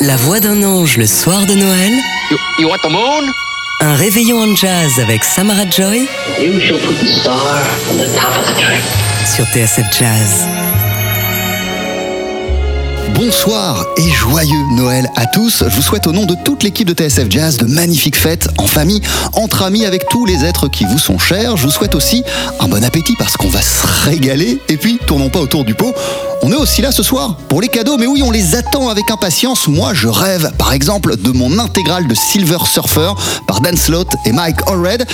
La voix d'un ange le soir de Noël. You, you want the moon? Un réveillon en jazz avec Samara Joy You shall put the star on the top of the tree. sur TSF Jazz. Bonsoir et joyeux Noël à tous. Je vous souhaite au nom de toute l'équipe de TSF Jazz de magnifiques fêtes en famille, entre amis, avec tous les êtres qui vous sont chers. Je vous souhaite aussi un bon appétit parce qu'on va se régaler. Et puis, tournons pas autour du pot. On est aussi là ce soir pour les cadeaux, mais oui, on les attend avec impatience. Moi, je rêve, par exemple, de mon intégrale de Silver Surfer par Dan Slott et Mike Allred.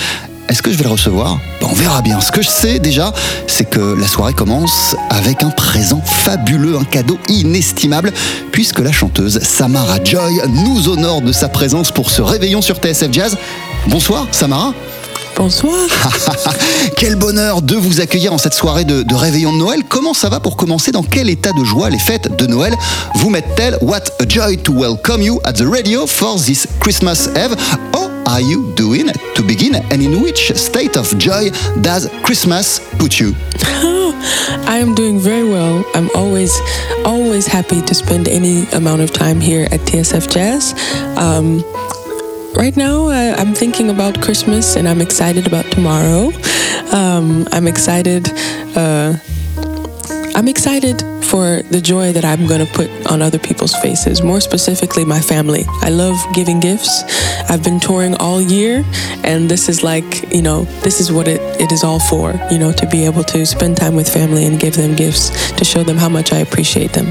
Est-ce que je vais le recevoir Ben, On verra bien. Ce que je sais déjà, c'est que la soirée commence avec un présent fabuleux, un cadeau inestimable, puisque la chanteuse Samara Joy nous honore de sa présence pour ce réveillon sur TSF Jazz. Bonsoir Samara. Bonsoir. Quel bonheur de vous accueillir en cette soirée de, de réveillon de Noël. Comment ça va pour commencer? Dans quel état de joie les fêtes de Noël? Vous mettent-elles What a joy to welcome you at the radio for this Christmas Eve. How are you doing to begin and in which state of joy does Christmas put you I am doing very well. I'm always, always happy to spend any amount of time here at TSF Jazz. Um, right now, uh, I'm thinking about Christmas and I'm excited about tomorrow. Um, I'm excited. Uh, I'm excited for the joy that I'm going to put on other people's faces, more specifically my family. I love giving gifts. I've been touring all year, and this is like, you know, this is what it, it is all for, you know, to be able to spend time with family and give them gifts to show them how much I appreciate them.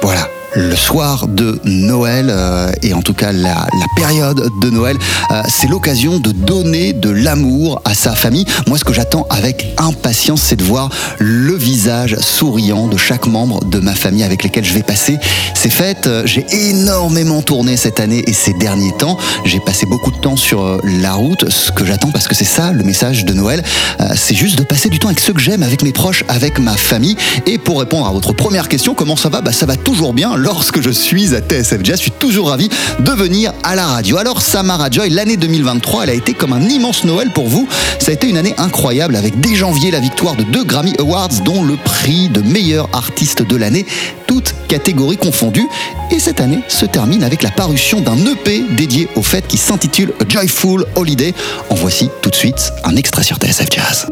Voilà. Le soir de Noël, euh, et en tout cas la, la période de Noël, euh, c'est l'occasion de donner de l'amour à sa famille. Moi, ce que j'attends avec impatience, c'est de voir le visage souriant de chaque membre de ma famille avec lesquels je vais passer ces fêtes. Euh, J'ai énormément tourné cette année et ces derniers temps. J'ai passé beaucoup de temps sur euh, la route. Ce que j'attends, parce que c'est ça le message de Noël, euh, c'est juste de passer du temps avec ceux que j'aime, avec mes proches, avec ma famille. Et pour répondre à votre première question, comment ça va? Bah, Ça va toujours bien lorsque je suis à TSF Jazz. Je suis toujours ravi de venir à la radio. Alors, Samara Joy, l'année 2023, elle a été comme un immense Noël pour vous. Ça a été une année incroyable avec dès janvier la victoire de deux Grammy Awards, dont le prix de meilleur artiste de l'année, toutes catégories confondues. Et cette année se termine avec la parution d'un EP dédié aux fêtes qui s'intitule A Joyful Holiday. En voici tout de suite un extrait sur TSF Jazz.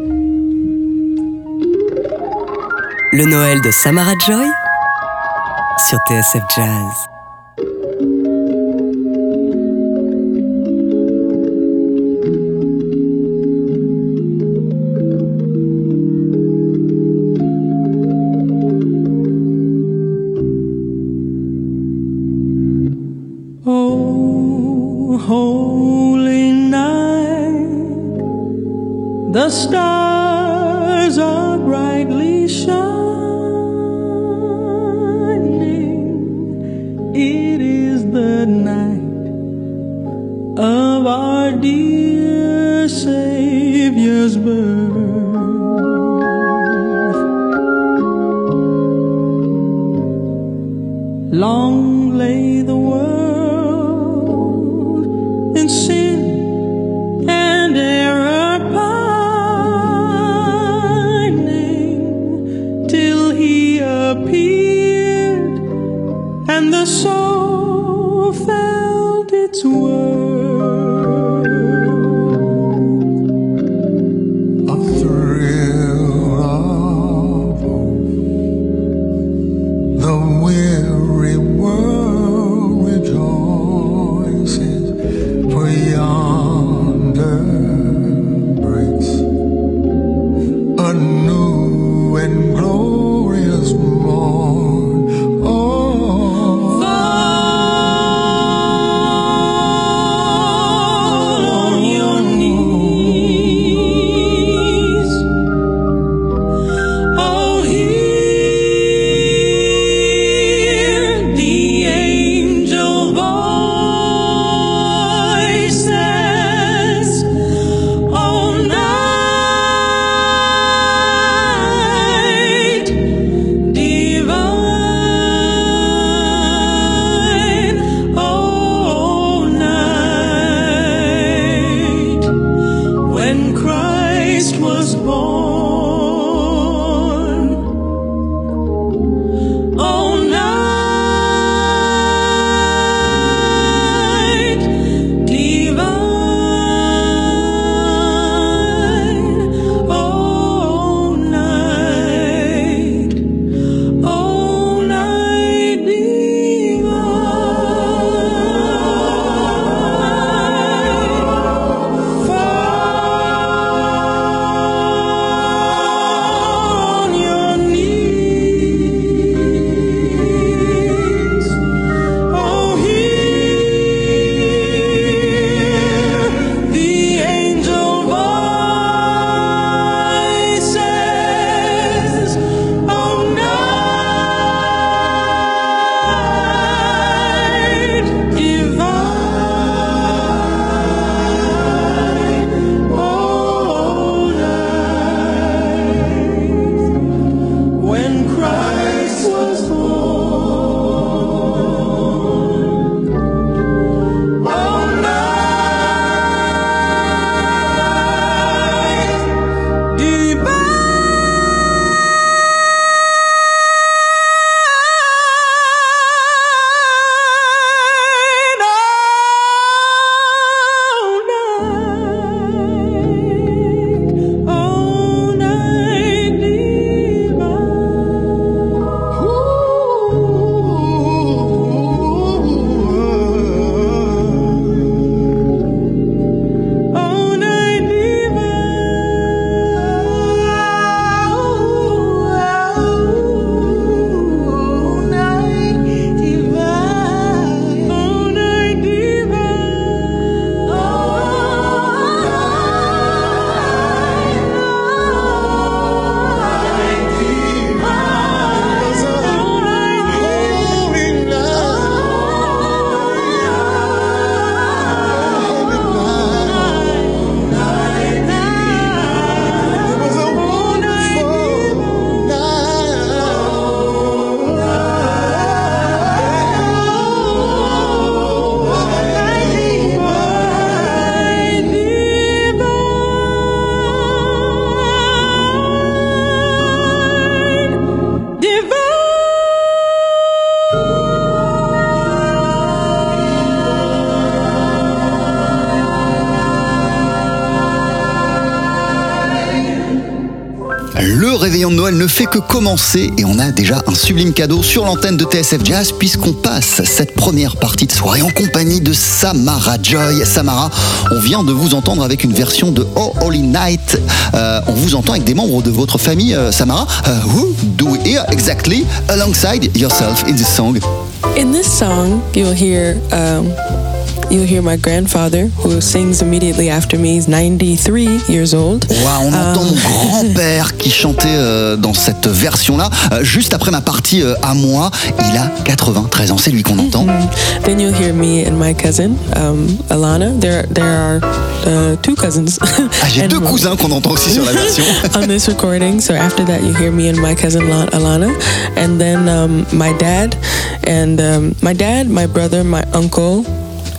Le Noël de Samara Joy sur TSF Jazz. Right. Et on a déjà un sublime cadeau sur l'antenne de TSF Jazz puisqu'on passe cette première partie de soirée en compagnie de Samara Joy. Samara, on vient de vous entendre avec une version de Oh Holy Night. Euh, on vous entend avec des membres de votre famille, euh, Samara. Euh, who do we hear exactly alongside yourself in this song? In this song, you'll hear um, you'll hear my grandfather who sings immediately after me. He's 93 years old. Wow, on entend mon grand-père qui chantait euh, dans cette version-là, euh, juste après ma partie euh, à moi. Il a 93 ans, c'est lui qu'on entend. Then you'll hear me and my cousin um, Alana. There there are uh, two cousins. Ah, j'ai deux cousins qu'on entend aussi sur la version. on this recording. So after that, you hear me and my cousin La- Alana, and then um, my dad, and um, my dad, my brother, my uncle,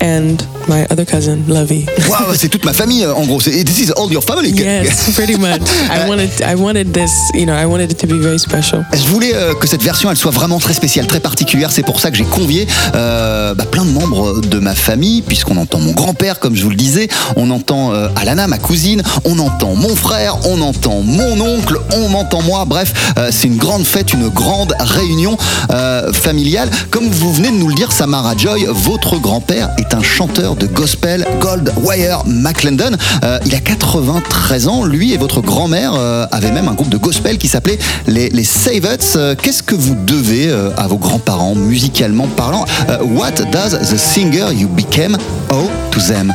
and my other cousin Lovey. Waouh, c'est toute ma famille euh, en gros. C'est- This is all your family. yes, pretty much. I wanted I wanted this. You know, I wanted it to be very special. Je voulais euh, que cette version elle soit vraiment très spéciale, très particulière. C'est pour ça que j'ai convié euh, bah, plein de membres de ma famille, puisqu'on entend mon grand-père, comme je vous le disais, on entend euh, Alana, ma cousine, on entend mon frère, on entend mon oncle, on m'entend moi. Bref, euh, c'est une grande fête, une grande réunion euh, familiale. Comme vous venez de nous le dire, Samara Joy, votre grand-père est un chanteur de gospel, Goldwire McClendon. Euh, il a 93 ans. Lui et votre grand-mère euh, avaient même un groupe de gospel qui s'appelait les, les Savets. Euh, Qu'est-ce que vous devez euh, à vos grands-parents, musicalement parlant? What does the singer you became owe to them?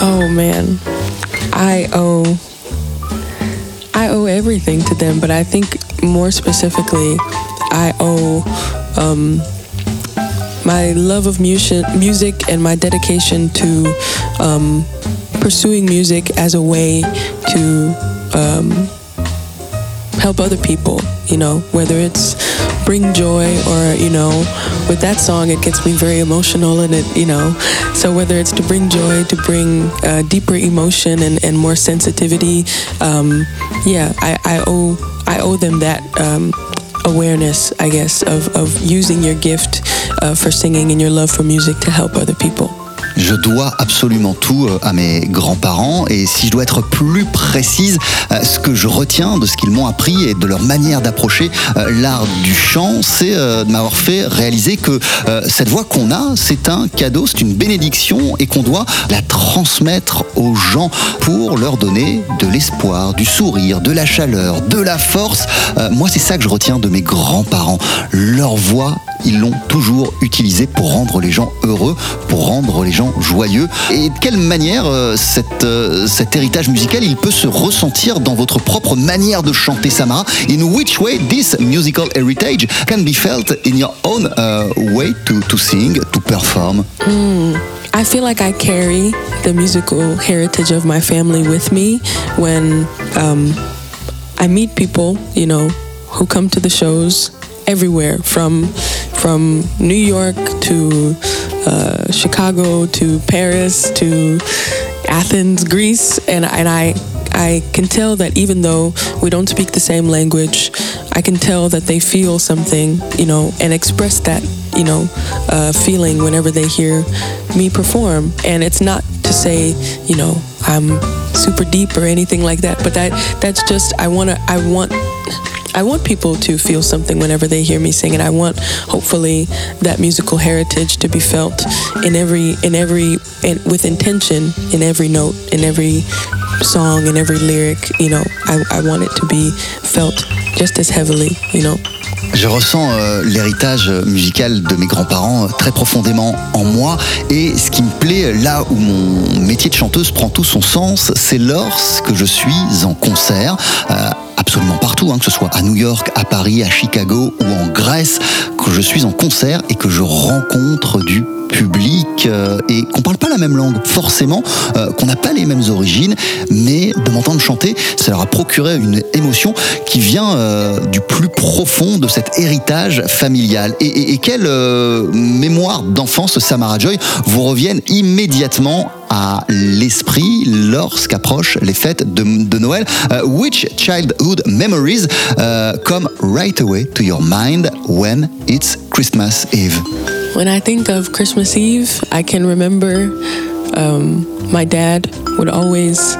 Oh man, I owe I owe everything to them, but I think more specifically, I owe um, my love of music, music and my dedication to um, pursuing music as a way to um, help other people. You know, whether it's bring joy or you know, with that song it gets me very emotional and it you know, so whether it's to bring joy, to bring uh, deeper emotion and, and more sensitivity, um, yeah, I, I owe I owe them that. Um, awareness i guess of, of using your gift uh, for singing and your love for music to help other people Je dois absolument tout euh, à mes grands-parents et si je dois être plus précise, euh, ce que je retiens de ce qu'ils m'ont appris et de leur manière d'approcher euh, l'art du chant, c'est de m'avoir fait réaliser que cette voix qu'on a, c'est un cadeau, c'est une bénédiction et qu'on doit la transmettre aux gens pour leur donner de l'espoir, du sourire, de la chaleur, de la force. Moi, c'est ça que je retiens de mes grands-parents. Leur voix ils l'ont toujours utilisé pour rendre les gens heureux, pour rendre les gens joyeux. Et de quelle manière euh, euh, cet héritage musical il peut se ressentir dans votre propre manière de chanter Samara? In which way this musical heritage can be felt in your own uh, way to, to sing, to perform? I feel like I carry the musical heritage of my family with me when um, I meet people, you know, who come to the shows everywhere from from New York to uh, Chicago to Paris to Athens, Greece, and and I I can tell that even though we don't speak the same language, I can tell that they feel something, you know, and express that, you know, uh, feeling whenever they hear me perform. And it's not to say, you know, I'm super deep or anything like that, but that that's just I want to I want I want people to feel something whenever they hear me sing, and I want hopefully that musical heritage to be felt in every in every in, with intention in every note, in every song, in every lyric. You know, I, I want it to be felt just as heavily. You know. Je ressens euh, l'héritage musical de mes grands-parents euh, très profondément en moi et ce qui me plaît là où mon métier de chanteuse prend tout son sens, c'est lorsque je suis en concert. euh, absolument partout, hein, que ce soit à New York, à Paris, à Chicago ou en Grèce, que je suis en concert et que je rencontre du public euh, et qu'on parle pas la même langue forcément, euh, qu'on n'a pas les mêmes origines, mais de m'entendre chanter, ça leur a procuré une émotion qui vient euh, du plus profond de cet héritage familial. Et, et- et quelle euh, mémoire d'enfance Samara Joy vous reviennent immédiatement à l'esprit lorsqu'approchent les fêtes de, Noël. Euh, Which childhood memories euh, come right away to your mind when it's Christmas Eve? When I think of Christmas Eve, I can remember um, my dad would always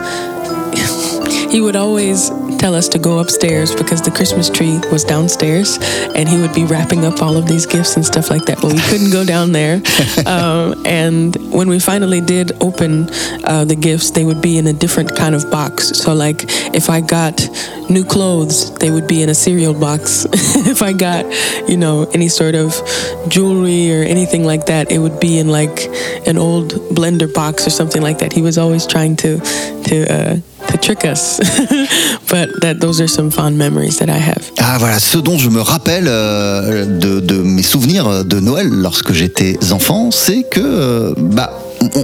he would always tell us to go upstairs because the Christmas tree was downstairs, and he would be wrapping up all of these gifts and stuff like that. But we couldn't go down there. um, and when we finally did open uh, the gifts, they would be in a different kind of box. So, like, if I got new clothes, they would be in a cereal box. if I got, you know, any sort of jewelry or anything like that, it would be in like an old blender box or something like that. He was always trying to to uh, to trick us. but that those are some fond memories that I have. Ah voilà, ce dont je me rappelle euh, de, de mes souvenirs de Noël lorsque j'étais enfant, c'est que euh, bah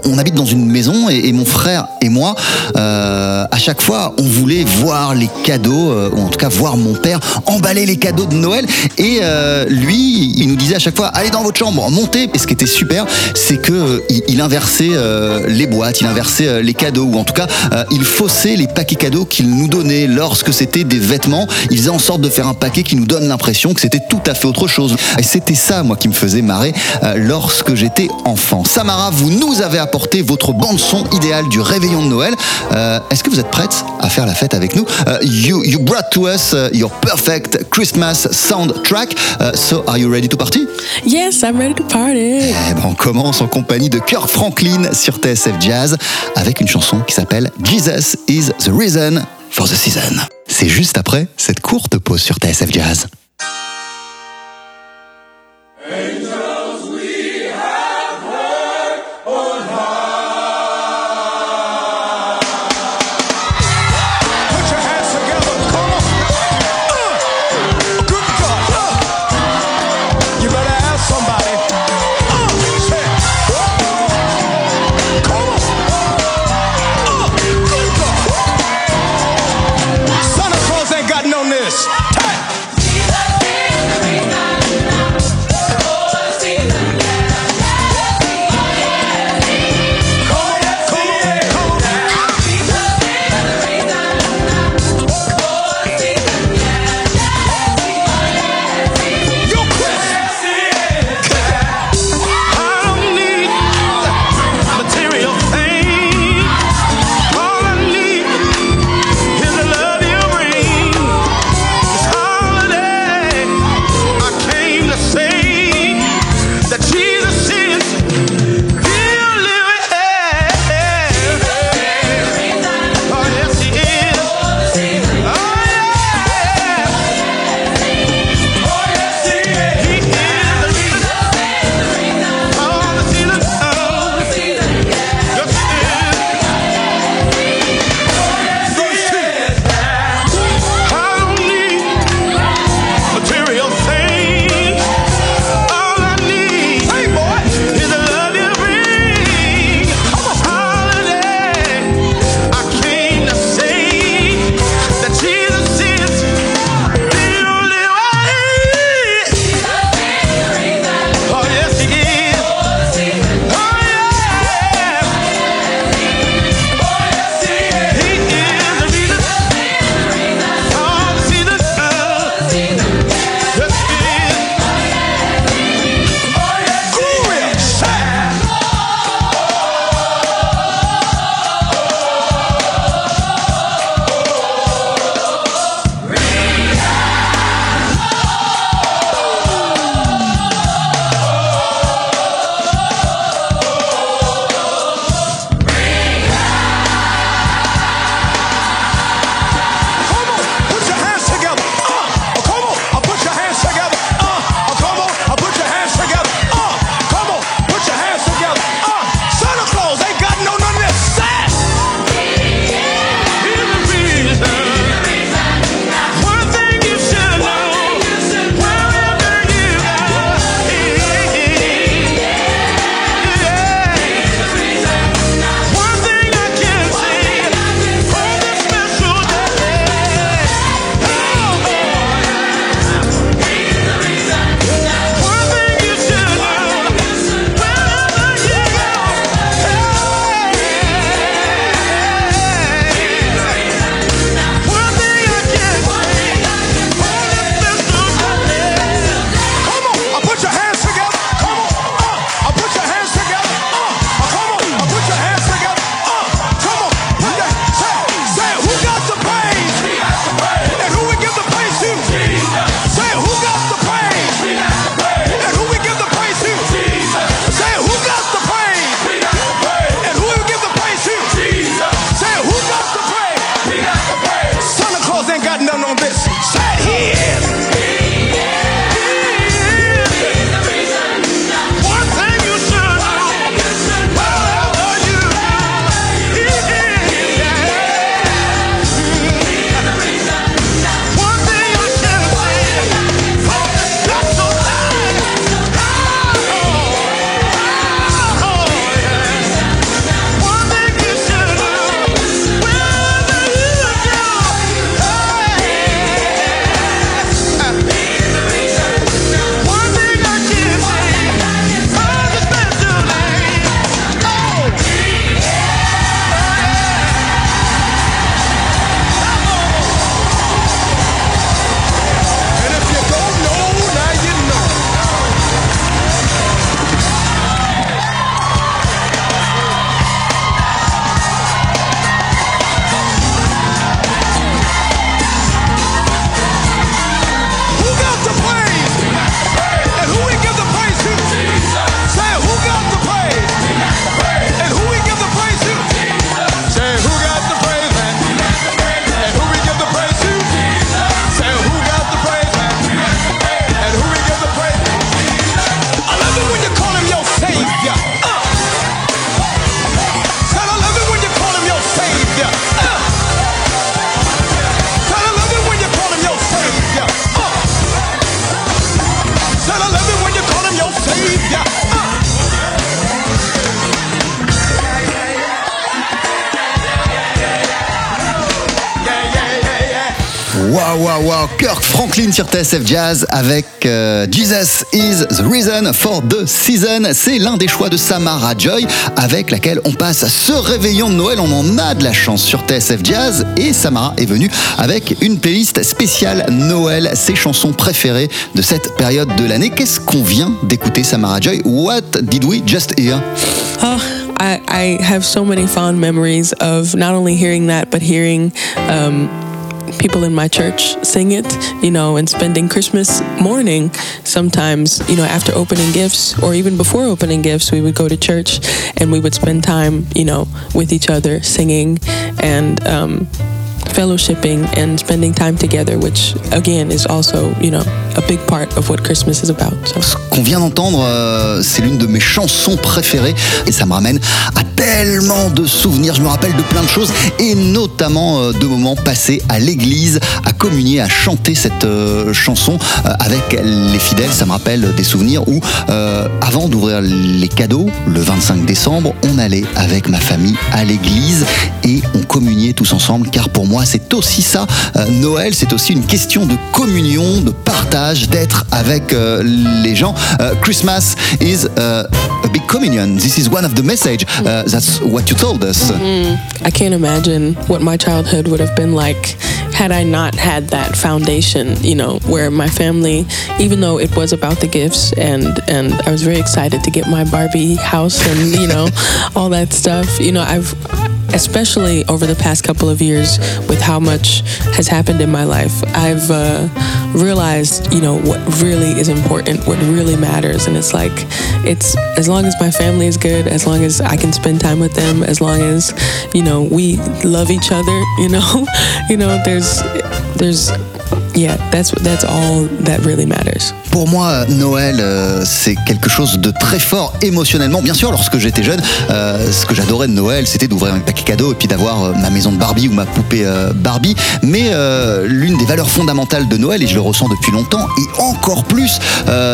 on, habite dans une maison et, mon frère et moi, euh, à chaque fois, on voulait voir les cadeaux, euh, ou en tout cas voir mon père emballer les cadeaux de Noël. Et euh, lui, il nous disait à chaque fois, allez dans votre chambre, montez. Et ce qui était super, c'est que euh, il, il inversait les boîtes, il inversait les cadeaux, ou en tout cas, il faussait les paquets cadeaux qu'il nous donnait lorsque c'était des vêtements. Il faisait en sorte de faire un paquet qui nous donne l'impression que c'était tout à fait autre chose. Et c'était ça, moi, qui me faisait marrer lorsque j'étais enfant. Samara, vous nous avez apporté votre bande son idéale du réveillon de Noël. Euh, Est-ce que vous êtes prête à faire la fête avec nous? Euh, you, you brought to us uh, your perfect Christmas soundtrack. Uh, so, are you ready to party? Yes, I'm ready to party. eh ben, on commence en compagnie de Kirk Franklin sur TSF Jazz avec une chanson qui s'appelle Jesus is the reason for the season. C'est juste après cette courte pause sur TSF Jazz. Put Franklin sur TSF Jazz avec euh, Jesus is the reason for the season. C'est l'un des choix de Samara Joy avec laquelle on passe ce réveillon de Noël. On en a de la chance sur TSF Jazz et Samara est venue avec une playlist spéciale Noël, ses chansons préférées de cette période de l'année. Qu'est-ce qu'on vient d'écouter, Samara Joy? What did we just hear? Oh, I, I have so many fond memories of not only hearing that, but hearing um, people in my church sing it, you know, and spending Christmas morning sometimes, you know, after opening gifts or even before opening gifts, we would go to church and we would spend time, you know, with each other singing and, um, fellowshipping and spending time together, which again is also, you know, a big part of what Christmas is about. Ce qu'on vient d'entendre, euh, c'est l'une de mes chansons préférées et ça me ramène à tellement de souvenirs. Je me rappelle de plein de choses et notamment euh, de moments passés à l'église, à communier, à chanter cette euh, chanson avec les fidèles. Ça me rappelle des souvenirs où, avant d'ouvrir les cadeaux, le 25 décembre, on allait avec ma famille à l'église et on communiait tous ensemble car pour moi c'est aussi ça. Euh, Noël, c'est aussi une question de communion, de partage, d'être avec euh, les gens. Euh, Christmas is uh, a big communion. This is one of the message. Uh, that's what you told us. I can't imagine what my childhood would have been like had I not had that foundation, you know, where my family, even though it was about the gifts and and I was very excited to get my Barbie house and, you know, all that stuff, you know, I've especially over the past couple of years with how much has happened in my life, I've uh, realized, you know, what really is important, what really matters. And it's like, it's as long as my family is good, as long as I can spend time with them, as long as, you know, we love each other, you know, you know, there's, there's, yeah, that's that's all that really matters. Pour moi, Noël, euh, c'est quelque chose de très fort émotionnellement. Bien sûr, lorsque j'étais jeune, euh, ce que j'adorais de Noël, c'était d'ouvrir un paquet cadeau et puis d'avoir euh, ma maison de Barbie ou ma poupée Barbie. Mais l'une des valeurs fondamentales de Noël, et je le ressens depuis longtemps, et encore plus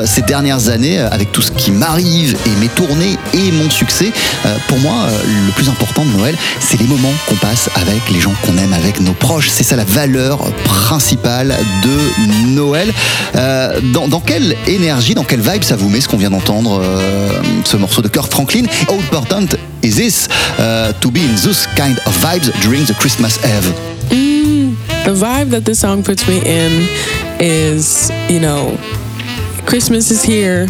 ces dernières années, avec tout ce qui m'arrive et mes tournées et mon succès, pour moi, le plus important de Noël, c'est les moments qu'on passe avec les gens qu'on aime, avec nos proches. C'est ça la valeur principale de Noël. Euh, dans, quelle énergie, dans quelle vibe ça vous met ce qu'on vient d'entendre, euh, ce morceau de Kirk Franklin? How important is this uh, to be in those kind of vibes during the Christmas Eve? The vibe that this song puts me in is, you know, Christmas is here.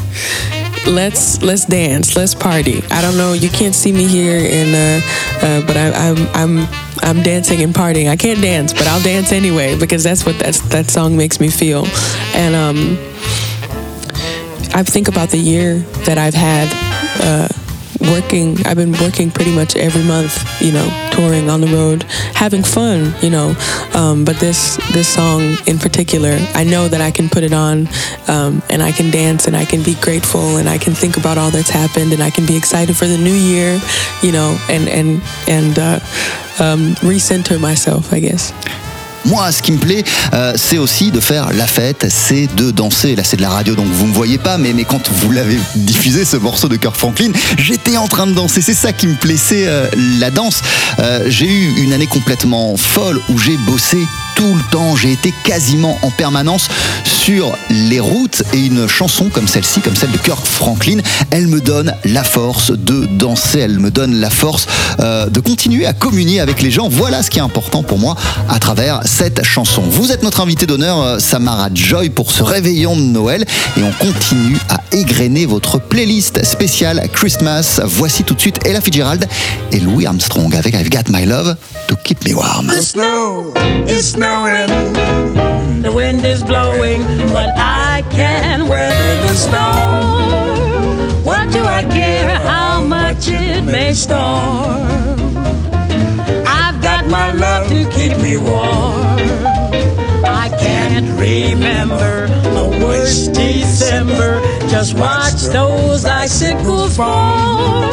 Let's let's dance. Let's party. I don't know. You can't see me here, and uh, uh, but I, I'm I'm I'm dancing and partying. I can't dance, but I'll dance anyway because that's what that's, that song makes me feel. And um, I think about the year that I've had. Uh, working i've been working pretty much every month you know touring on the road having fun you know. Um, but this this song in particular i know that i can put it on um, and i can dance and i can be grateful and i can think about all that's happened and i can be excited for the new year you know and and and uh, um, recenter myself i guess Moi, ce qui me plaît, euh, c'est aussi de faire la fête, c'est de danser. Là, c'est de la radio, donc vous me voyez pas, mais, mais quand vous l'avez diffusé, ce morceau de Kirk Franklin, j'étais en train de danser. C'est ça qui me c'est euh, la danse. Euh, j'ai eu une année complètement folle où j'ai bossé tout le temps. J'ai été quasiment en permanence sur les routes et une chanson comme celle-ci, comme celle de Kirk Franklin, elle me donne la force de danser, elle me donne la force euh, de continuer à communier avec les gens. Voilà ce qui est important pour moi à travers cette chanson. Vous êtes notre invité d'honneur, euh, Samara Joy, pour ce réveillon de Noël et on continue à égrener votre playlist spéciale Christmas. Voici tout de suite Ella Fitzgerald et Louis Armstrong avec I've Got My Love to Keep Me Warm. Snowing. The wind is blowing, but I can weather the storm. What do I care how much it may storm? I've got my love to keep me warm. I can't remember a worse December. Just watch those icicles fall.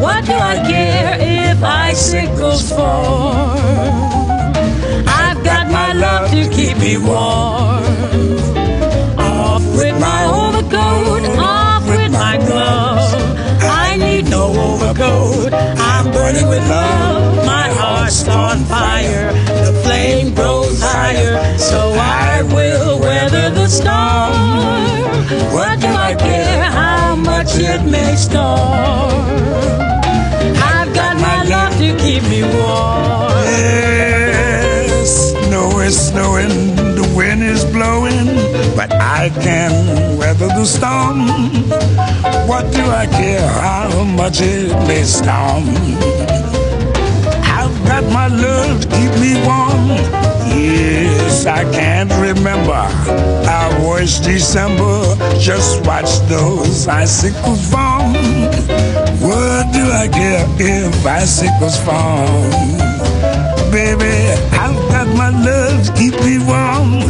What do I care if icicles fall? I've I love to keep me warm. Off with my overcoat, off with my gloves. I need no overcoat. I'm burning with love. My heart's on fire. The flame grows higher, so I will weather the storm. What do I care how much it may storm? I've got my love to keep me warm. Yes, snow is snowing, the wind is blowing, but I can weather the storm. What do I care how much it may storm? I've got my love to keep me warm. Yes, I can't remember. I was December, just watch those icicles form. What do I care if icicles form? Baby, I've got my love to keep me warm.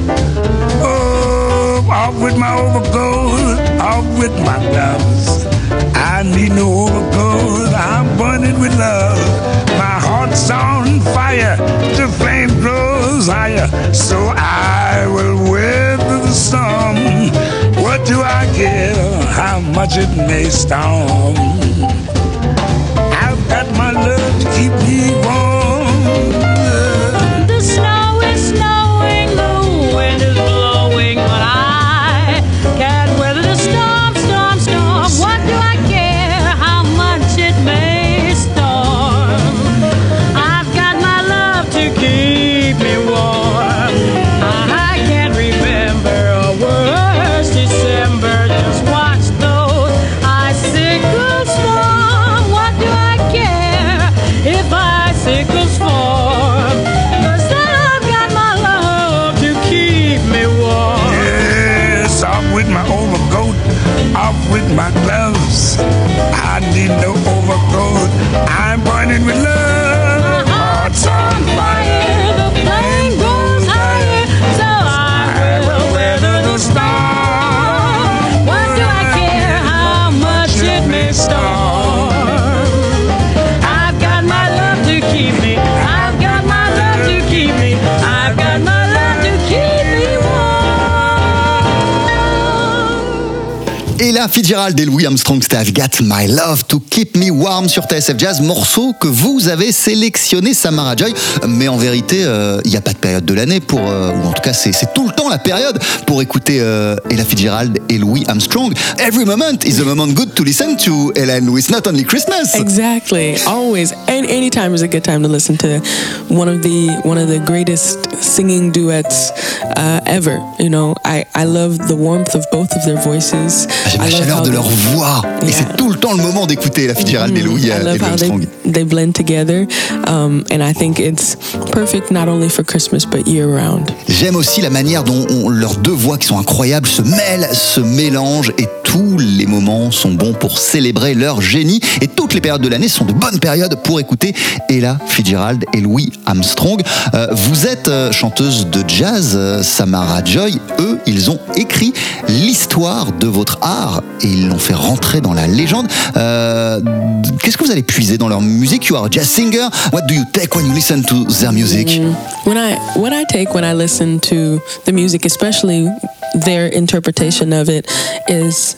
Oh, off with my overcoat, off with my gloves. I need no overcoat, I'm burning with love. My heart's on fire, the flame grows higher, so I will weather the storm. What do I care how much it may storm? I've got my love to keep me warm. Fitzgerald et Louis Armstrong, c'était I've Got My Love to Keep Me Warm sur TSF Jazz, morceau que vous avez sélectionné, Samara Joy. Mais en vérité, euh, il n'y a pas de période de l'année pour, euh, ou en tout cas, c'est c'est tout le temps la période pour écouter euh, Ella Fitzgerald et Louis Armstrong. Every moment is a moment good to listen to Ella and Louis, not only Christmas. Exactly. Always. And any time is a good time to listen to one of the one of the greatest singing duets uh, ever. You know, I, I love the warmth of both of their voices. Ah, La chaleur de they- leur voix. Et Yeah. c'est tout le temps le moment d'écouter Ella Fitzgerald et Louis, I euh, et Louis how they, Armstrong. they blend together. Um, and I think it's perfect not only for Christmas but year round. J'aime aussi la manière dont on- leurs deux voix qui sont incroyables se mêlent, se mélangent et tous les moments sont bons pour célébrer leur génie et toutes les périodes de l'année sont de bonnes périodes pour écouter Ella Fitzgerald et Louis Armstrong. Euh, vous êtes euh, chanteuse de jazz, euh, Samara Joy. Eux, ils ont écrit l'histoire de votre art et ils l'ont fait rentrer dans la légende. Euh, Qu'est-ce que vous allez puiser dans leur musique? You are a jazz singer. What do you take when you listen to their music? When I what I take when I listen to the music, especially their interpretation of it, is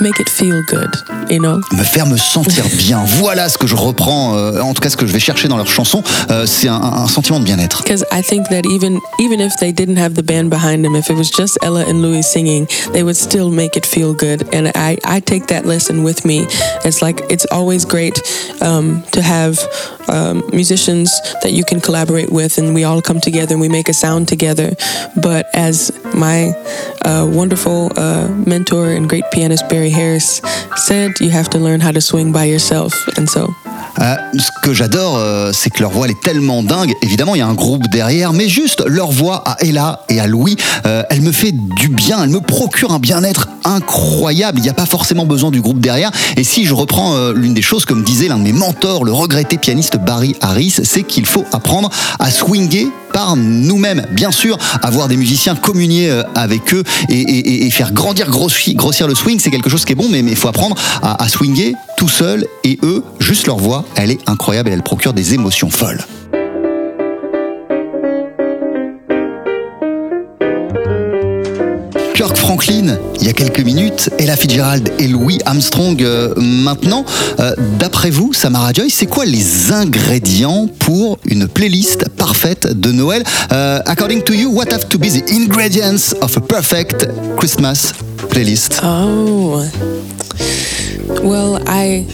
make it feel good. You know, me faire me sentir bien. Voilà ce que je reprends, euh, en tout cas ce que je vais chercher dans leurs chansons, euh, c'est un, un sentiment de bien-être. because I think that even even if they didn't have the band behind them, if it was just Ella and Louis singing, they would still make it feel good. And I I take that lesson with me. It's like it's always great um, to have um, musicians that you can collaborate with, and we all come together and we make a sound together. But as my uh, wonderful uh, mentor and great pianist Barry Harris said, you have to learn how to swing by yourself. And so Euh, ce que j'adore, euh, c'est que leur voix elle est tellement dingue. Évidemment, il y a un groupe derrière, mais juste leur voix à Ella et à Louis, euh, elle me fait du bien, elle me procure un bien-être incroyable. Il n'y a pas forcément besoin du groupe derrière. Et si je reprends euh, l'une des choses, comme disait l'un de mes mentors, le regretté pianiste Barry Harris, c'est qu'il faut apprendre à swinger par nous-mêmes. Bien sûr, avoir des musiciens communier euh, avec eux et, faire grandir, grossi- grossir le swing, c'est quelque chose qui est bon, mais il faut apprendre à, à swinger tout seul et eux, juste leur voix, elle est incroyable et elle procure des émotions folles. Franklin, il y a quelques minutes, Ella Fitzgerald et Louis Armstrong euh, maintenant. Euh, D'après vous, Samara Joy, c'est quoi les ingrédients pour une playlist parfaite de Noël? Euh, According to you, what have to be the ingredients of a perfect Christmas playlist? Oh. Well, I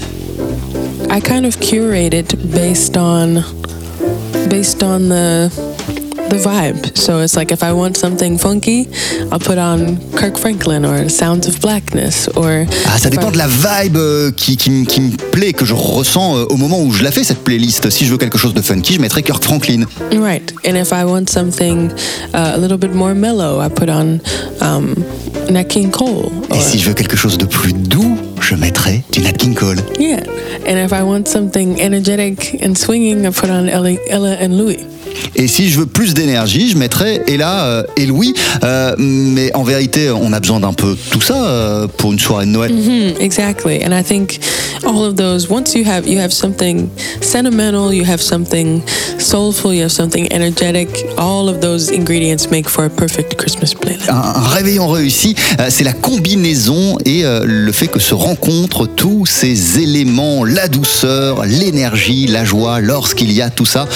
I kind of curate it based on based on the the vibe. So it's like if I want something funky, I'll put on Kirk Franklin or Sounds of Blackness or Ah, ça dépend de la vibe euh, qui, qui, qui me plaît, que je ressens euh, au moment où je la fais, cette playlist. Si je veux quelque chose de funky, je mettrai Kirk Franklin. Right. And if I want something uh, a little bit more mellow, I put on um, Nat King Cole. Et or- si je veux quelque chose de plus doux, je mettrai du Nat King Cole. Yeah. And if I want something energetic and swinging, I put on Ella, Ella and Louis. Et si je veux plus d'énergie, je mettrai Ella euh, et Louis. Euh, mais en vérité, on a besoin d'un peu tout ça euh, pour une soirée de Noël. Hmm, exactly. And I think all of those once you have you have something sentimental, you have something soulful, you have something energetic, all of those ingredients make for a perfect Christmas playlist. Un, un réveillon réussi, c'est la combinaison et le fait que se rencontrent tous ces éléments, la douceur, l'énergie, la joie, lorsqu'il y a tout ça,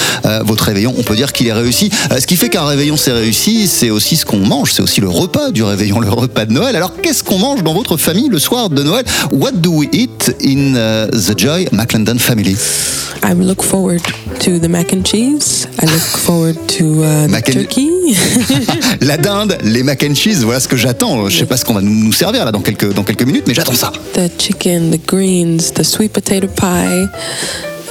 votre réveillon, on peut dire qu'il est réussi. Euh, ce qui fait qu'un réveillon c'est réussi, c'est aussi ce qu'on mange, c'est aussi le repas du réveillon, le repas de Noël. Alors qu'est-ce qu'on mange dans votre famille le soir de Noël? What do we eat in uh, the Joy McClendon family? I look forward to the mac and cheese. I look forward to uh, the turkey. La dinde, les mac and cheese, voilà ce que j'attends. Je sais pas ce qu'on va nous, nous servir là dans quelques, dans quelques minutes, mais j'attends ça. the chicken, the greens, the sweet potato pie,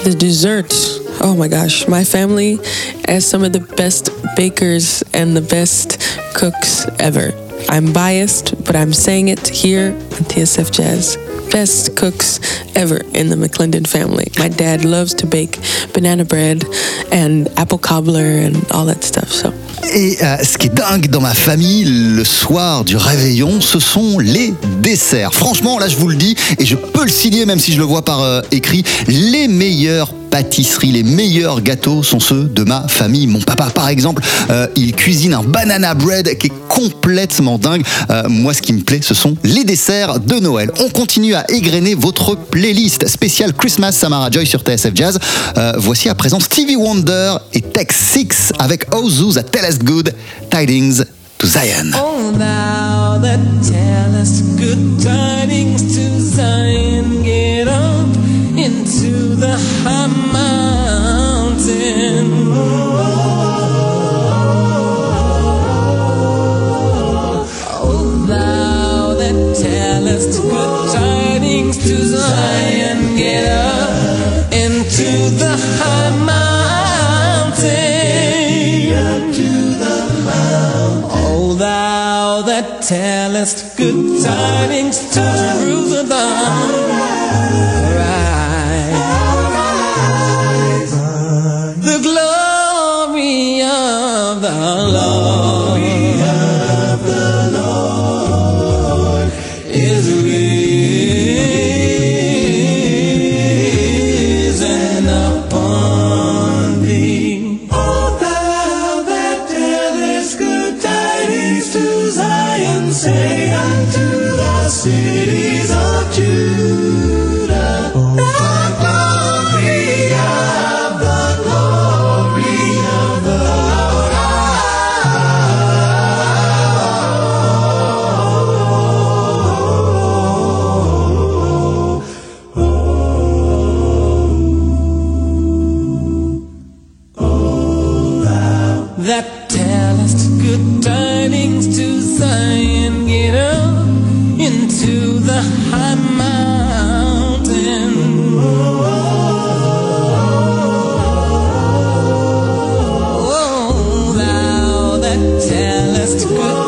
the dessert. Oh my gosh, my family has some of the best bakers and the best cooks ever. I'm biased, but I'm saying it here on TSF Jazz. Best cooks ever in the McClendon family. My dad loves to bake banana bread and apple cobbler and all that stuff. So Et euh, ce qui est dingue dans ma famille, le soir du réveillon, ce sont les desserts. Franchement, là, je vous le dis, et je peux le signer même si je le vois par euh, écrit, les meilleures pâtisseries, les meilleurs gâteaux sont ceux de ma famille. Mon papa, par exemple, euh, il cuisine un banana bread qui est complètement dingue. Euh, moi, ce qui me plaît, ce sont les desserts de Noël. On continue à égrener votre playlist spéciale Christmas Samara Joy sur TSF Jazz. Euh, voici à présent Stevie Wonder et Tech 6 avec Ozu That Tell Us Good Tidings to Zion. Oh, thou that tellest good tidings to Zion, get up into the high mountain. Oh, thou that tellest good tidings to Zion, get up into the high mountain. O thou that tellest good tidings to Jerusalem, tellest good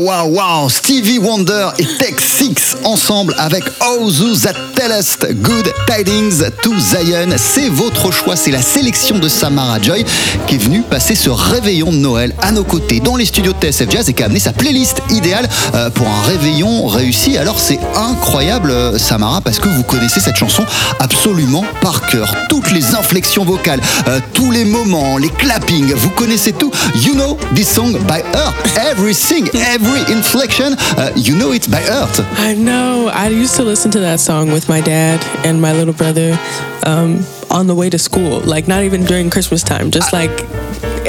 waouh, waouh, Stevie Wonder et Tech Ensemble avec Ozu That Tell Us Good Tidings to Zion. C'est votre choix, c'est la sélection de Samara Joy qui est venue passer ce réveillon de Noël à nos côtés dans les studios de TSF Jazz et qui a amené sa playlist idéale euh, pour un réveillon réussi. Alors c'est incroyable euh, Samara parce que vous connaissez cette chanson absolument par cœur. Toutes les inflexions vocales, euh, tous les moments, les clappings, vous connaissez tout. You know this song by heart. Everything, every inflection, you know it by heart. I know. I used to listen to that song with my dad and my little brother um, on the way to school. Like not even during Christmas time, just like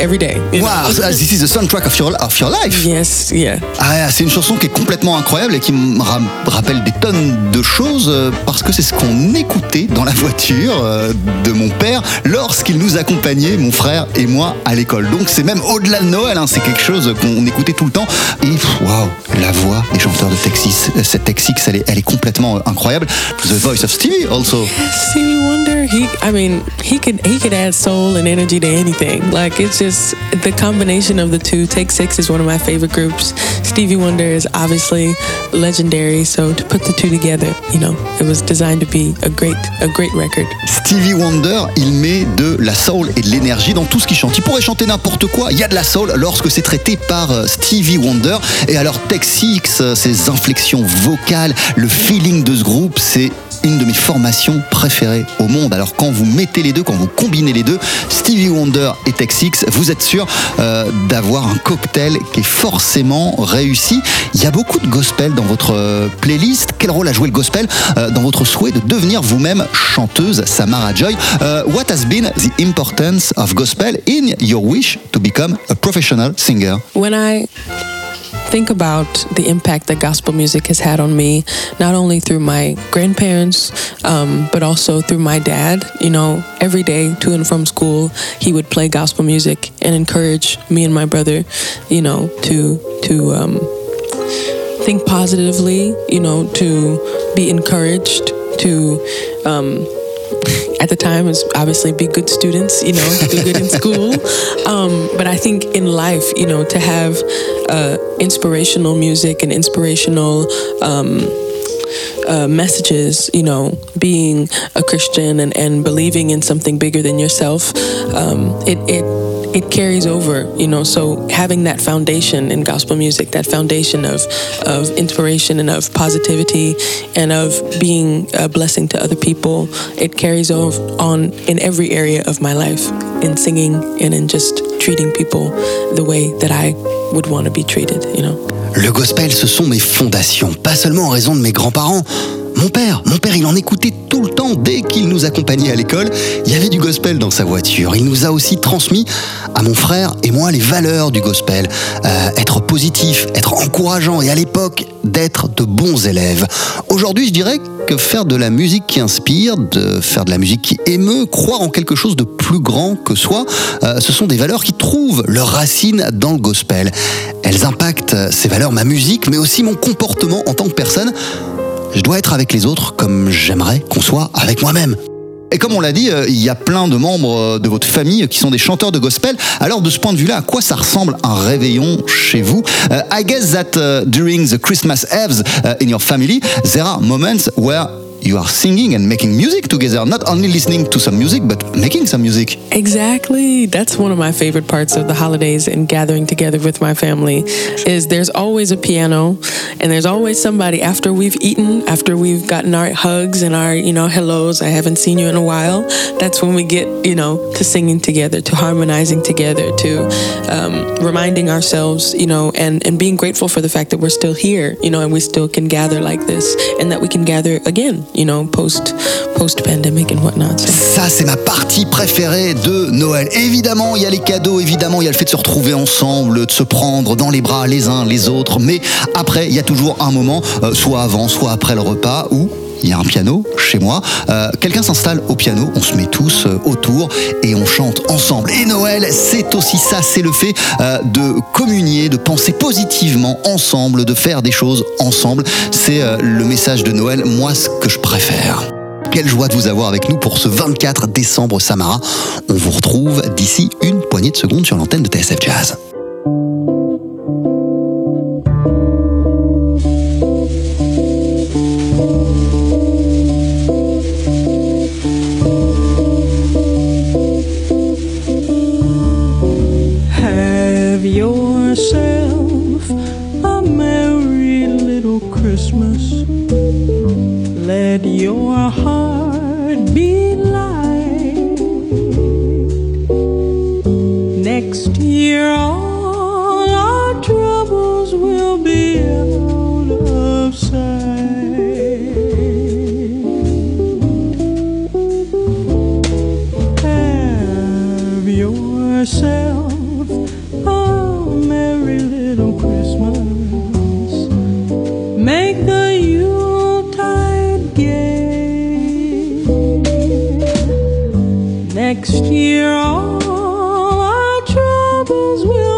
every day. Wow, this is the soundtrack of your, of your life. Yes, yeah. Ah, c'est une chanson qui est complètement incroyable et qui me ra- rappelle des tonnes de choses euh, parce que c'est ce qu'on écoutait dans la voiture euh, de mon père lorsqu'il nous accompagnait, mon frère et moi, à l'école. Donc c'est même au-delà de Noël, hein, c'est quelque chose qu'on écoutait tout le temps. Et waouh, la voix des chanteurs de Texas, euh, cette Texas, elle est, elle est complètement incroyable. The voice of Stevie also. Stevie Wonder, he I mean, he could he could add soul and energy to anything. Like it's just the combination of the two. Take Six is one of my favorite groups. Stevie Wonder is obviously legendary, so to put the two together, you know, it was designed to be a great a great record. Stevie Wonder, il met de la soul et de l'énergie dans tout ce qu'il chante. Il pourrait chanter n'importe quoi, il y a de la soul lorsque c'est traité par euh, Stevie Wonder. Et alors Tech Six, euh, ses inflexions vocales, le feeling de ce groupe, c'est une de mes formations préférées au monde. Alors quand vous mettez les deux, quand vous combinez les deux, Stevie Wonder et Six, vous êtes sûr euh, d'avoir un cocktail qui est forcément réussi. Il y a beaucoup de gospel dans votre euh, playlist. Quel rôle a joué le gospel euh, dans votre souhait de devenir vous-même chanteuse, Samara Joy? What has been the importance of gospel in your wish to become a professional singer? Think about the impact that gospel music has had on me, not only through my grandparents, um, but also through my dad. You know, every day to and from school, he would play gospel music and encourage me and my brother, you know, to to um, think positively. You know, to be encouraged to. Um, at the time was obviously be good students, you know, do good in school. Um, but I think in life, you know, to have uh, inspirational music and inspirational um, uh, messages, you know, being a Christian and, and believing in something bigger than yourself, um, it, it it carries over, you know. So having that foundation in gospel music, that foundation of of inspiration and of positivity and of being a blessing to other people, it carries on in every area of my life, in singing and in just treating people the way that I would want to be treated, you know. Le gospel, ce sont mes fondations, pas seulement en raison de mes grands-parents. Mon père, mon père, il en écoutait tout le temps dès qu'il nous accompagnait à l'école. Il y avait du gospel dans sa voiture. Il nous a aussi transmis à mon frère et moi les valeurs du gospel. Euh, être positif, être encourageant et à l'époque d'être de bons élèves. Aujourd'hui, je dirais que faire de la musique qui inspire, de faire de la musique qui émeut, croire en quelque chose de plus grand que soi, euh, ce sont des valeurs qui trouvent leurs racines dans le gospel. Elles impactent ces valeurs, ma musique, mais aussi mon comportement en tant que personne. Je dois être avec les autres comme j'aimerais qu'on soit avec moi-même. Et comme on l'a dit, euh, il y a plein de membres euh, de votre famille qui sont des chanteurs de gospel. Alors de ce point de vue-là, à quoi ça ressemble un réveillon chez vous? Uh, I guess that during the Christmas Eves in your family, there are moments where you are singing and making music together, not only listening to some music, but making some music. Exactly. That's one of my favorite parts of the holidays and gathering together with my family is there's always a piano and there's always somebody after we've eaten, after we've gotten our hugs and our, you know, hellos, I haven't seen you in a while. That's when we get, you know, to singing together, to harmonizing together, to um, reminding ourselves, you know, and, and being grateful for the fact that we're still here, you know, and we still can gather like this and that we can gather again you know, post post pandemic and whatnot. So. Ça, c'est ma partie préférée de Noël. Évidemment, il y a les cadeaux, évidemment, il y a le fait de se retrouver ensemble, de se prendre dans les bras les uns les autres. Mais après, il y a toujours un moment, euh, soit avant, soit après le repas, où il y a un piano chez moi. Euh, Quelqu'un s'installe au piano, on se met tous euh, autour et on chante ensemble. Et Noël, c'est aussi ça, c'est le fait euh, de communier, de penser positivement ensemble, de faire des choses ensemble. C'est le message de Noël, moi ce que je préfère. Quelle joie de vous avoir avec nous pour ce 24 décembre Samara. On vous retrouve d'ici une poignée de secondes sur l'antenne de TSF Jazz. Yourself a merry little Christmas. Let your heart be light. Next year, Next year, all our troubles will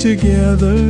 together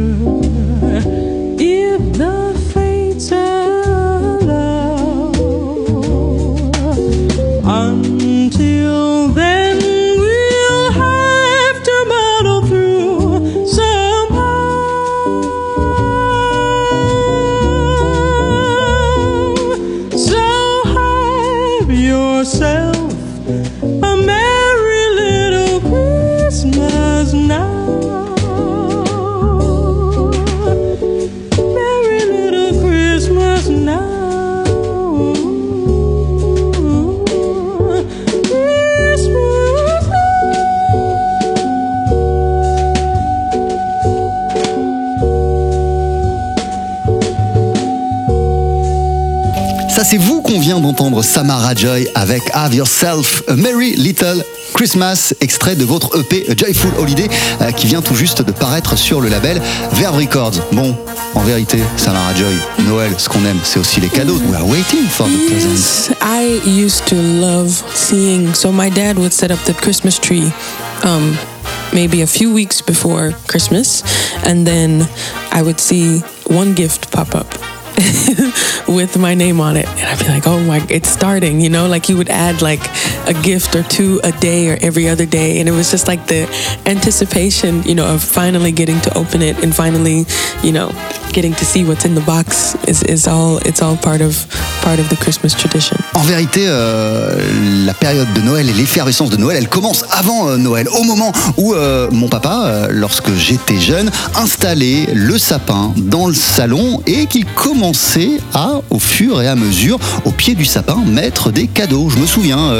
vient d'entendre, Samara Joy, avec Have Yourself a Merry Little Christmas, extrait de votre EP A Joyful Holiday, euh, qui vient tout juste de paraître sur le label Verve Records. Bon, en vérité, Samara Joy, Noël, ce qu'on aime, c'est aussi les cadeaux. We are waiting for the presents. Yes, I used to love seeing. So my dad would set up the Christmas tree, um, maybe a few weeks before Christmas, and then I would see one gift pop up. with my name on it. And I'd be like oh my it's starting you know? Like you would add like a gift or two a day or every other day. And it was just like the anticipation you know of finally getting to open it and finally you know getting to see what's in the box is, is all it's all part of En vérité, euh, la période de Noël et l'effervescence de Noël, elle commence avant euh, Noël, au moment où euh, mon papa, lorsque j'étais jeune, installait le sapin dans le salon et qu'il commençait à, au fur et à mesure, au pied du sapin, mettre des cadeaux. Je me souviens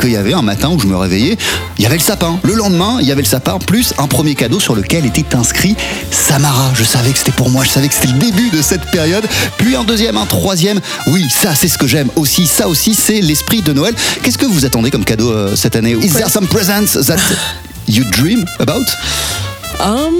qu'il y avait un matin où je me réveillais, il y avait le sapin. Le lendemain, il y avait le sapin, plus un premier cadeau sur lequel était inscrit Samara. Je savais que c'était pour moi, je savais que c'était le début de cette période. Puis un deuxième, un troisième. Oui, ça, c'est ce que j'aime aussi. Ça aussi, c'est l'esprit de Noël. Qu'est-ce que vous attendez comme cadeau euh, cette année Is there some presents that you dream about? Um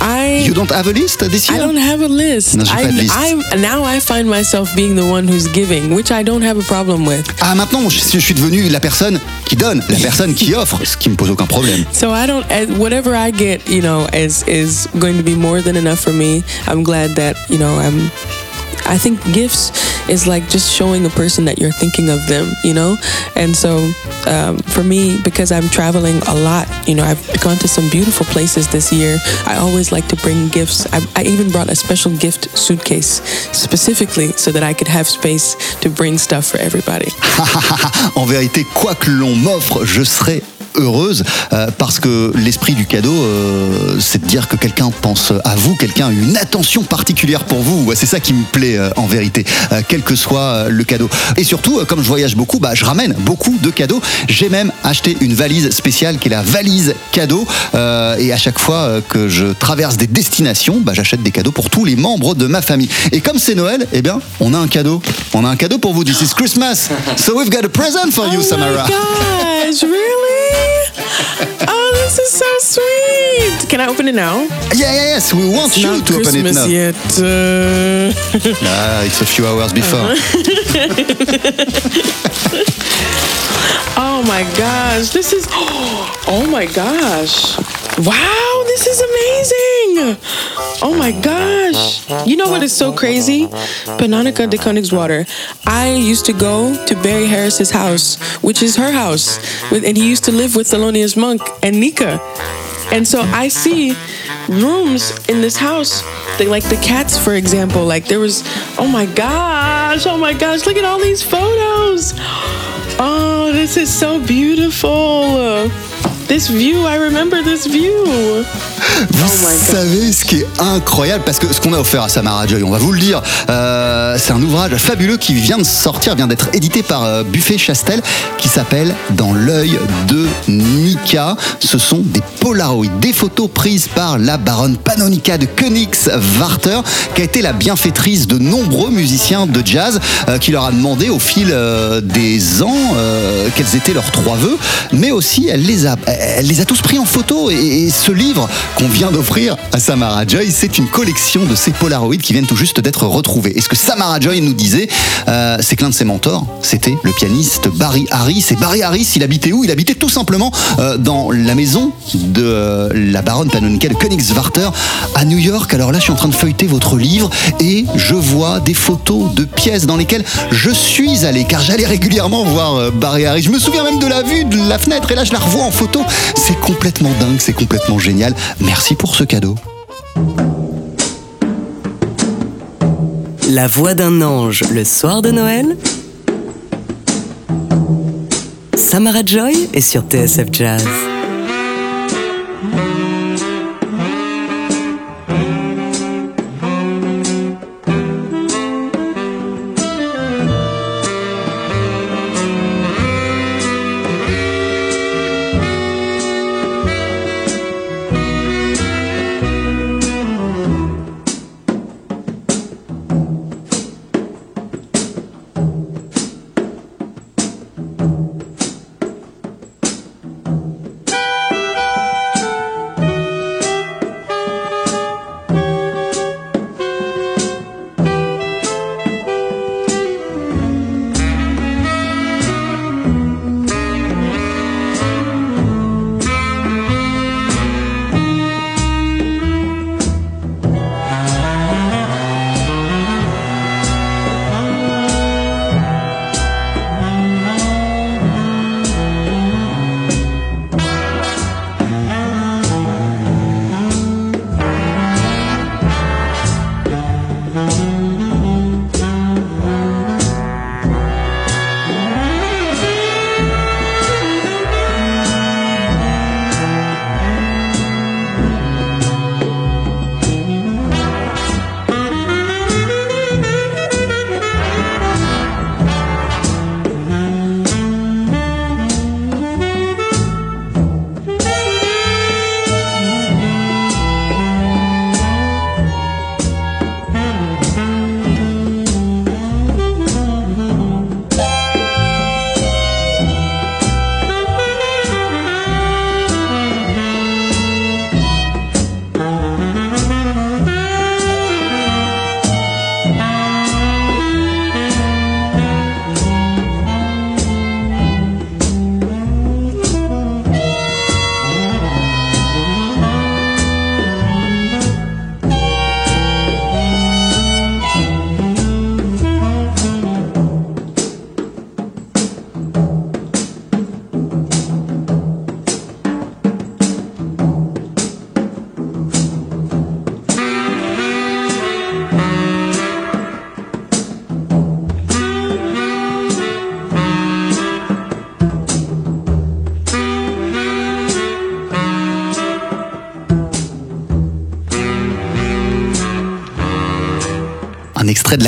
I You don't have a list this I year don't have a list. Non, j'ai pas de liste. I, now I find myself being the one who's giving, which I don't have a problem with. Ah, maintenant, je, je suis devenu la personne qui donne, la personne qui offre, ce qui me pose aucun problème. So I don't. eh, Whatever I get, you know, is is going to be more than enough for me. I'm glad that you know I'm. I think gifts is like just showing a person that you're thinking of them, you know. And so um, for me, because I'm traveling a lot, you know, I've gone to some beautiful places this year. I always like to bring gifts. I, I even brought a special gift suitcase specifically so that I could have space to bring stuff for everybody. en vérité, quoi que l'on m'offre, je serai heureuse euh, parce que l'esprit du cadeau, euh, c'est de dire que quelqu'un pense à vous, quelqu'un a une attention particulière pour vous. C'est ça qui me plaît euh, en vérité, euh, quel que soit euh, le cadeau. Et surtout, euh, comme je voyage beaucoup, bah, je ramène beaucoup de cadeaux. J'ai même acheté une valise spéciale qui est la valise cadeau. Euh, et à chaque fois que je traverse des destinations, bah, j'achète des cadeaux pour tous les membres de ma famille. Et comme c'est Noël, eh bien, on a un cadeau. On a un cadeau pour vous. This is Christmas. So we've got a present for you, oh Samara. my gosh, really? Oh, this is so sweet. Can I open it now? Yeah, yeah, yes, we want It's you to open it Christmas now. yet. Uh, Ah, it's a few hours before. oh my gosh, this is. Oh my gosh. Wow, this is amazing. Oh my gosh. You know what is so crazy? Panonica de Koningswater. I used to go to Barry Harris's house, which is her house, and he used to live with Thelonious Monk and Nika. And so I see rooms in this house, like the cats, for example. Like there was, oh my gosh, oh my gosh, look at all these photos. Oh, this is so beautiful. This view, I remember this view. Oh my God. savez ce qui est incroyable parce que ce qu'on a offert à Samara Joy, on va vous le dire, euh, c'est un ouvrage fabuleux qui vient de sortir, vient d'être édité par euh, Buffet Chastel qui s'appelle Dans l'œil de Nika. Ce sont des Polaroids, des photos prises par la baronne Panonica de Königswarter qui a été la bienfaitrice de nombreux musiciens de jazz euh, qui leur a demandé au fil euh, des ans quels étaient leurs trois vœux, mais aussi elle les a, elle les a tous pris en photo et ce livre qu'on vient d'offrir à Samara Joy, c'est une collection de ces Polaroids qui viennent tout juste d'être retrouvés. Et ce que Samara Joy nous disait, euh, c'est que l'un de ses mentors, c'était le pianiste Barry Harris. Et Barry Harris, il habitait où? Il habitait tout simplement euh, dans la maison de euh, la baronne Panonica de Königswarter à New York. Alors là, je suis en train de feuilleter votre livre et je vois des photos de pièces dans lesquelles je suis allé, car j'allais régulièrement voir Barry Harris. Je me souviens même de la vue de la fenêtre et là, je la revois en photo. C'est complètement dingue, c'est complètement génial. Merci pour ce cadeau. La voix d'un ange le soir de Noël. Samara Joy est sur TSF Jazz.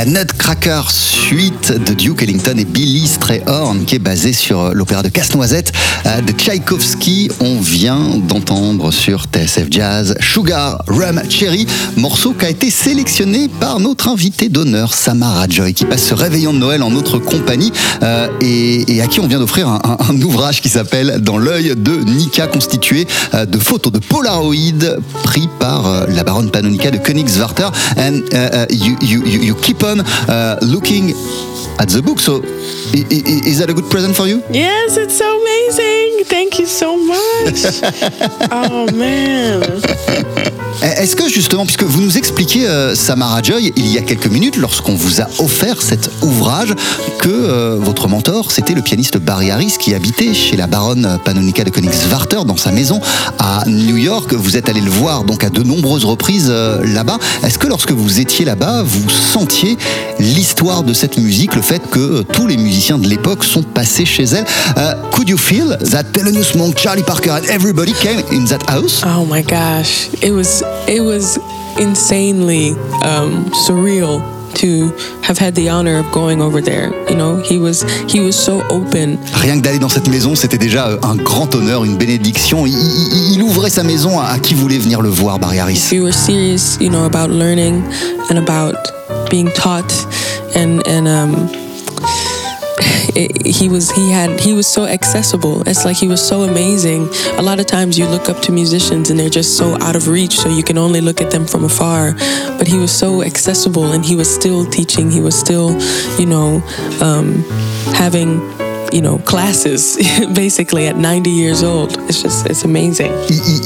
La Nutcracker suite de Duke Ellington et Billy Strayhorn, qui est basé sur l'opéra de Casse-Noisette euh, de Tchaïkovski. On vient d'entendre sur TSF Jazz Sugar Rum Cherry, morceau qui a été sélectionné par notre invité d'honneur, Samara Joy, qui passe ce réveillon de Noël en notre compagnie euh, et, à qui on vient d'offrir un, ouvrage qui s'appelle Dans l'œil de Nika, constitué euh, de photos de Polaroid pris par la baronne Panonica de Königswarter. And you, you you keep on uh, looking at the book. So, is that a good present for you? Yes, it's so amazing. Thank you so much. oh man. Eh, est-ce que justement, puisque vous nous expliquez, euh, Samara Joy, il y a quelques minutes, lorsqu'on vous a offert cet ouvrage, que euh, votre mentor, c'était le pianiste Barry Harris qui habitait chez la baronne Panonica de Königswarter dans sa maison à New York. Vous êtes allé le voir donc à de nombreuses reprises euh, là-bas. Est-ce que lorsque vous étiez là-bas, vous sentiez l'histoire de cette musique, le fait que tous les musiciens de l'époque sont passés chez elle? Could you feel that Thelonious Monk, Charlie Parker and everybody came in that house Oh my gosh, it was it was insanely um, surreal to have had the honor of going over there. You know, he was he was so open. Rien que d'aller dans cette maison, c'était déjà euh, un grand honneur, une bénédiction. Il, il, il ouvrait sa maison à, à, qui voulait venir le voir, Barry Harris. If you were serious, you know, about learning and about being taught and and um, it, he was he had he was so accessible. It's like he was so amazing. A lot of times you look up to musicians and they're just so out of reach, so you can only look at them from afar. But he was so accessible, and he was still teaching. He was still, you know, um, having you know, classes basically at 90 years old. It's just, it's amazing.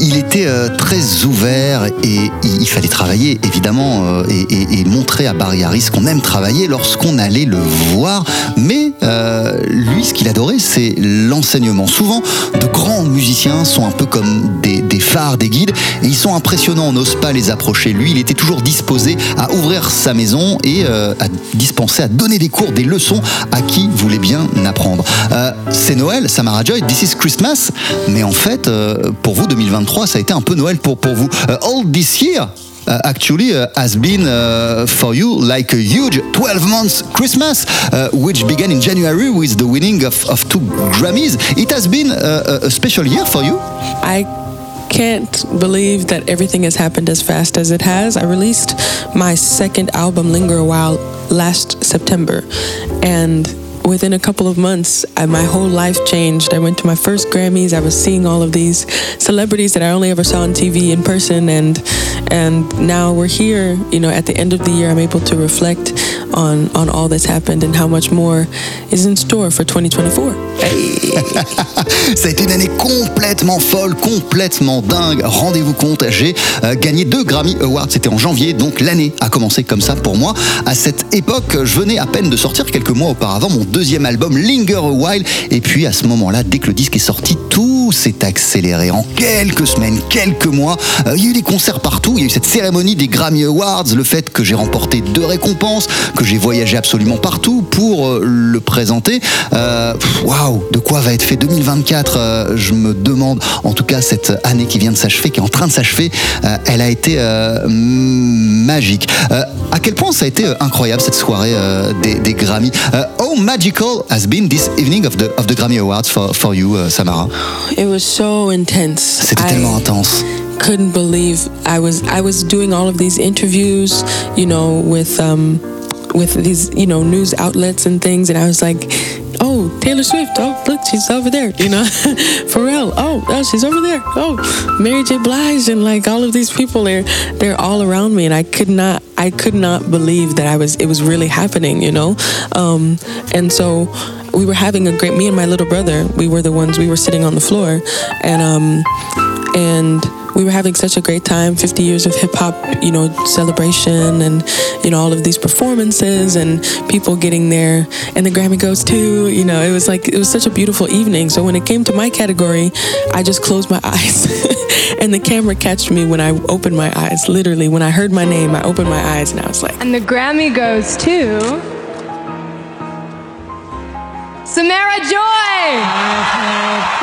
Il, était euh, très ouvert et il, fallait travailler évidemment euh, et, montrer à Barry Harris qu'on aime travailler lorsqu'on allait le voir. Mais euh, lui, ce qu'il adorait, c'est l'enseignement. Souvent, de grands musiciens sont un peu comme des, des phares, des guides et ils sont impressionnants. On n'ose pas les approcher. Lui, il était toujours disposé à ouvrir sa maison et à dispenser, à donner des cours, des leçons à qui voulait bien apprendre. Euh, c'est Noël, Samara Joy, This is Christmas. Mais en fait, euh, pour vous, 2023, ça a été un peu Noël pour, pour vous. Uh, all this year, Uh, actually uh, has been uh, for you like a huge 12 months Christmas, uh, which began in January with the winning of, two Grammys. It has been a, a special year for you. I can't believe that everything has happened as fast as it has. I released my second album, Linger a While, last September, and within a couple of months, I, my whole life changed. I went to my first Grammys. I was seeing all of these celebrities that I only ever saw on TV in person, and and now we're here. You know, at the end of the year, I'm able to reflect on on all that's happened and how much more is in store for 2024. Ça a été une année complètement folle, complètement dingue. Rendez-vous compte, j'ai euh, gagné deux Grammy Awards. C'était en janvier, donc l'année a commencé comme ça pour moi. À cette époque, je venais à peine de sortir quelques mois auparavant mon deuxième album Linger a While. Et puis à ce moment-là, dès que le disque est sorti, tout s'est accéléré. En quelques semaines, quelques mois, euh, il y a eu des concerts partout. Il y a eu cette cérémonie des Grammy Awards, le fait que j'ai remporté deux récompenses, que j'ai voyagé absolument partout pour euh, le présenter. Euh, Waouh, de quoi va être fait 2024 euh, Je me demande. En tout cas, cette année qui vient de s'achever, qui est en train de s'achever, elle a été magique. À quel point ça a été incroyable cette soirée des, Grammy. How magical has been this evening of the Grammy Awards for for you, Samara It was so intense. C'était I- tellement intense. couldn't believe I was I was doing all of these interviews, you know, with um with these, you know, news outlets and things and I was like, Oh, Taylor Swift, oh look, she's over there, you know. Pharrell, oh, oh she's over there. Oh, Mary J. Blige and like all of these people they're they're all around me and I could not I could not believe that I was it was really happening, you know. Um and so we were having a great me and my little brother, we were the ones we were sitting on the floor and um and we were having such a great time 50 years of hip hop you know celebration and you know all of these performances and people getting there and the grammy goes too you know it was like it was such a beautiful evening. So when it came to my category i just closed my eyes and the camera catched me when i opened my eyes literally. When i heard my name i opened my eyes and i was like And the Grammy goes to Samara Joy.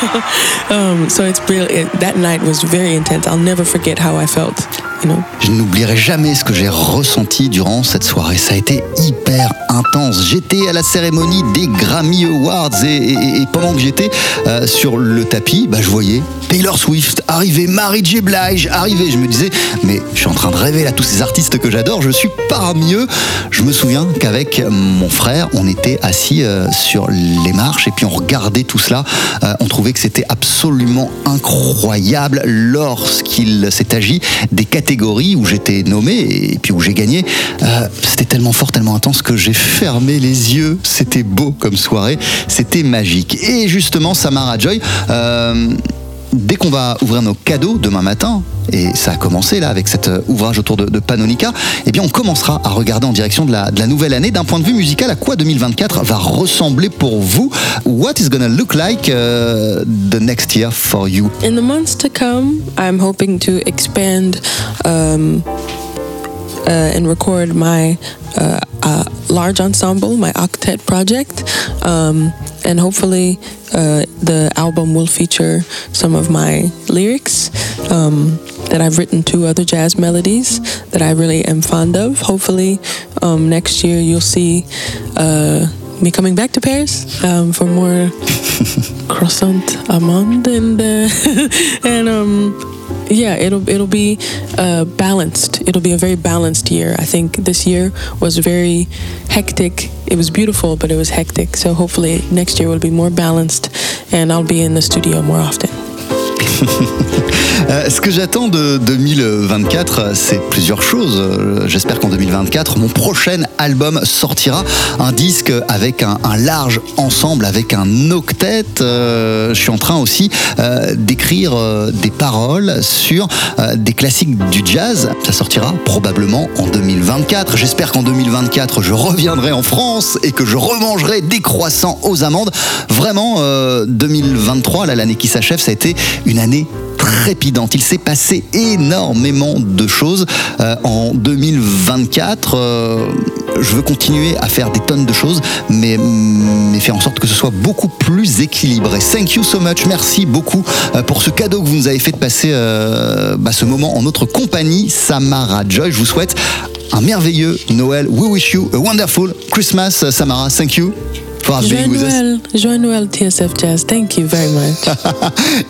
um, so it's really it, that night was very intense. I'll never forget how i felt Je n'oublierai jamais ce que j'ai ressenti durant cette soirée. Ça a été hyper intense. J'étais à la cérémonie des Grammy Awards et pendant que j'étais euh, sur le tapis, bah, je voyais Taylor Swift arriver, Mary J. Blige arriver. Je me disais, mais je suis en train de rêver là, tous ces artistes que j'adore, je suis parmi eux. Je me souviens qu'avec mon frère, on était assis euh, sur les marches et puis on regardait tout cela. Euh, on trouvait que c'était absolument incroyable lorsqu'il s'est agi des catégories où j'étais nommé et puis où j'ai gagné. Euh, c'était tellement fort, tellement intense que j'ai fermé les yeux. C'était beau comme soirée, c'était magique. Et justement, Samara Joy, euh, dès qu'on va ouvrir nos cadeaux demain matin, et ça a commencé là avec cet euh, ouvrage autour de, Panonica, eh bien on commencera à regarder en direction de la, nouvelle année. D'un point de vue musical, à quoi 2024 va ressembler pour vous? What is gonna look like uh, the next year for you? In the months to come, I'm hoping to expand um, uh, and record my uh, uh, large ensemble, my octet project, um, and hopefully uh, the album will feature some of my lyrics. Um, that I've written to other jazz melodies that I really am fond of. Hopefully, um, next year you'll see uh, me coming back to Paris um, for more croissant amande and uh, and um yeah it'll it'll be uh, balanced. It'll be a very balanced year. I think this year was very hectic. It was beautiful but it was hectic. So hopefully next year will be more balanced and i'll be in the studio more often Euh, ce que j'attends de 2024, euh, c'est plusieurs choses. J'espère qu'en 2024, mon prochain album sortira. Un disque avec un, large ensemble, avec un octet. Euh, je suis en train aussi euh, d'écrire des paroles sur des classiques du jazz. Ça sortira probablement en 2024. J'espère qu'en 2024, je reviendrai en France et que je remangerai des croissants aux amandes. Vraiment, euh, 2023, là, l'année qui s'achève, ça a été une année trépidante. Il s'est passé énormément de choses euh, en 2024. euh, je veux continuer à faire des tonnes de choses, mais, faire en sorte que ce soit beaucoup plus équilibré. Thank you so much. Merci beaucoup euh, pour ce cadeau que vous nous avez fait de passer bah, ce moment en notre compagnie, Samara Joy. Je vous souhaite un merveilleux Noël. We wish you a wonderful Christmas, Samara. Thank you. For Joyeux being with us. Noël, joyeux Noël TSF Jazz. Thank you very much.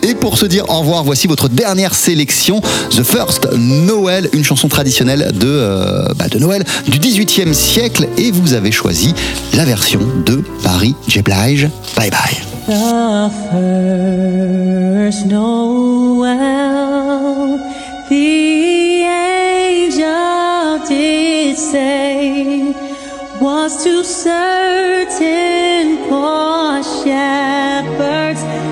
Et pour se dire au revoir, voici votre dernière sélection, The First Noël, une chanson traditionnelle de, euh, bah, de Noël du 18e siècle. Et vous avez choisi la version de Paris J. Blige. Bye bye. The first Noel, the angel did say, was to certain poor shepherds.